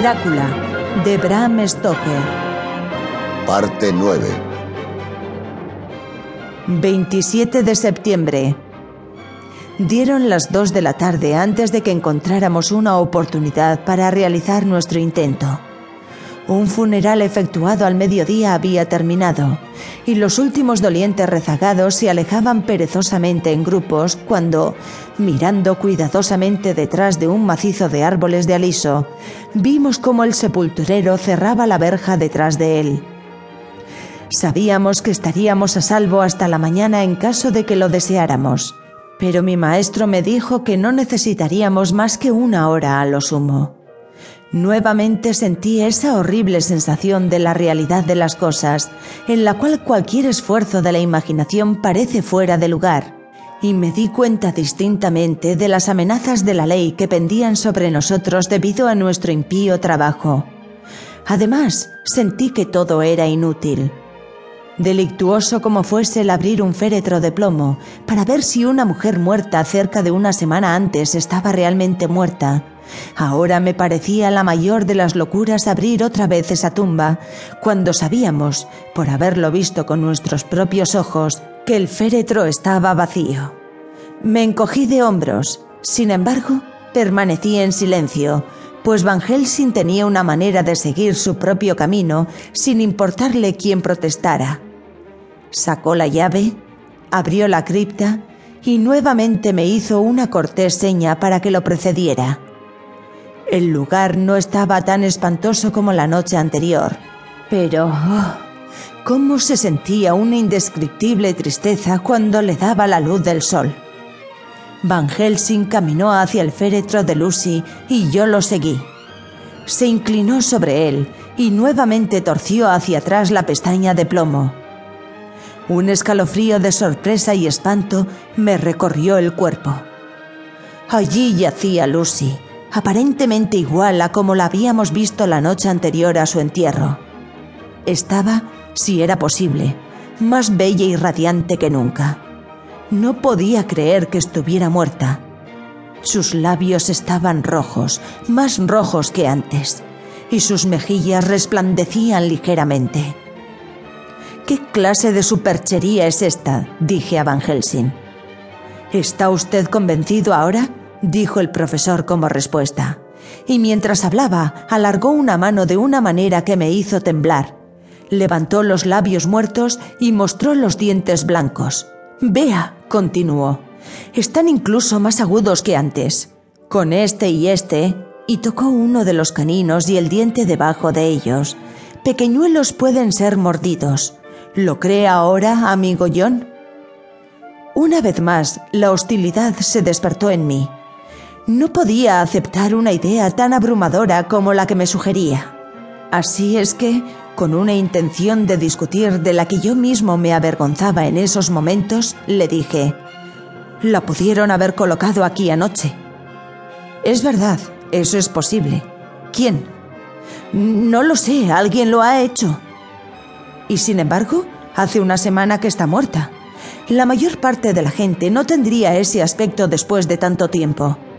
Drácula, de Bram Stoker. Parte 9. 27 de septiembre. Dieron las 2 de la tarde antes de que encontráramos una oportunidad para realizar nuestro intento. Un funeral efectuado al mediodía había terminado, y los últimos dolientes rezagados se alejaban perezosamente en grupos cuando, mirando cuidadosamente detrás de un macizo de árboles de aliso, vimos cómo el sepulturero cerraba la verja detrás de él. Sabíamos que estaríamos a salvo hasta la mañana en caso de que lo deseáramos, pero mi maestro me dijo que no necesitaríamos más que una hora a lo sumo. Nuevamente sentí esa horrible sensación de la realidad de las cosas, en la cual cualquier esfuerzo de la imaginación parece fuera de lugar, y me di cuenta distintamente de las amenazas de la ley que pendían sobre nosotros debido a nuestro impío trabajo. Además, sentí que todo era inútil. Delictuoso como fuese el abrir un féretro de plomo para ver si una mujer muerta cerca de una semana antes estaba realmente muerta, Ahora me parecía la mayor de las locuras abrir otra vez esa tumba, cuando sabíamos, por haberlo visto con nuestros propios ojos, que el féretro estaba vacío. Me encogí de hombros. Sin embargo, permanecí en silencio, pues Van Helsing tenía una manera de seguir su propio camino sin importarle quién protestara. Sacó la llave, abrió la cripta y nuevamente me hizo una cortés seña para que lo precediera. El lugar no estaba tan espantoso como la noche anterior, pero oh, cómo se sentía una indescriptible tristeza cuando le daba la luz del sol. Van Helsing caminó hacia el féretro de Lucy y yo lo seguí. Se inclinó sobre él y nuevamente torció hacia atrás la pestaña de plomo. Un escalofrío de sorpresa y espanto me recorrió el cuerpo. Allí yacía Lucy, aparentemente igual a como la habíamos visto la noche anterior a su entierro. Estaba, si era posible, más bella y radiante que nunca. No podía creer que estuviera muerta. Sus labios estaban rojos, más rojos que antes, y sus mejillas resplandecían ligeramente. ¿Qué clase de superchería es esta? dije a Van Helsing. ¿Está usted convencido ahora? Dijo el profesor como respuesta, y mientras hablaba alargó una mano de una manera que me hizo temblar. Levantó los labios muertos y mostró los dientes blancos. Vea, continuó, están incluso más agudos que antes. Con este y este, y tocó uno de los caninos y el diente debajo de ellos. Pequeñuelos pueden ser mordidos. ¿Lo cree ahora, amigo John? Una vez más, la hostilidad se despertó en mí. No podía aceptar una idea tan abrumadora como la que me sugería. Así es que, con una intención de discutir de la que yo mismo me avergonzaba en esos momentos, le dije, la pudieron haber colocado aquí anoche. Es verdad, eso es posible. ¿Quién? No lo sé, alguien lo ha hecho. Y sin embargo, hace una semana que está muerta. La mayor parte de la gente no tendría ese aspecto después de tanto tiempo.